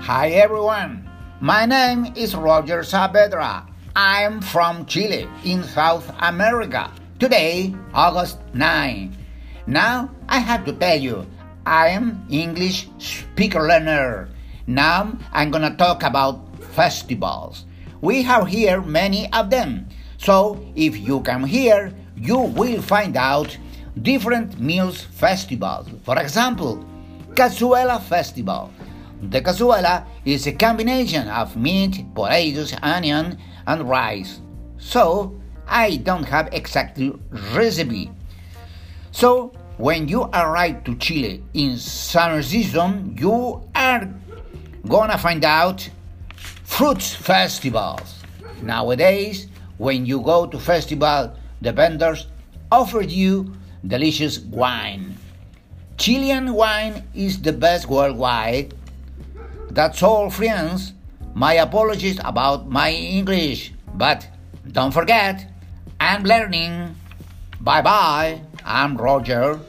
Hi everyone, my name is Roger Saavedra. I'm from Chile in South America. Today, August 9. Now I have to tell you, I am English speaker learner. Now I'm gonna talk about festivals. We have here many of them. So if you come here, you will find out different meals festivals. For example, Cazuela Festival. The cazuela is a combination of meat, potatoes, onion, and rice. So I don't have exactly recipe. So when you arrive to Chile in summer season, you are gonna find out fruits festivals. Nowadays, when you go to festival, the vendors offer you delicious wine. Chilean wine is the best worldwide. That's all, friends. My apologies about my English, but don't forget, I'm learning. Bye bye. I'm Roger.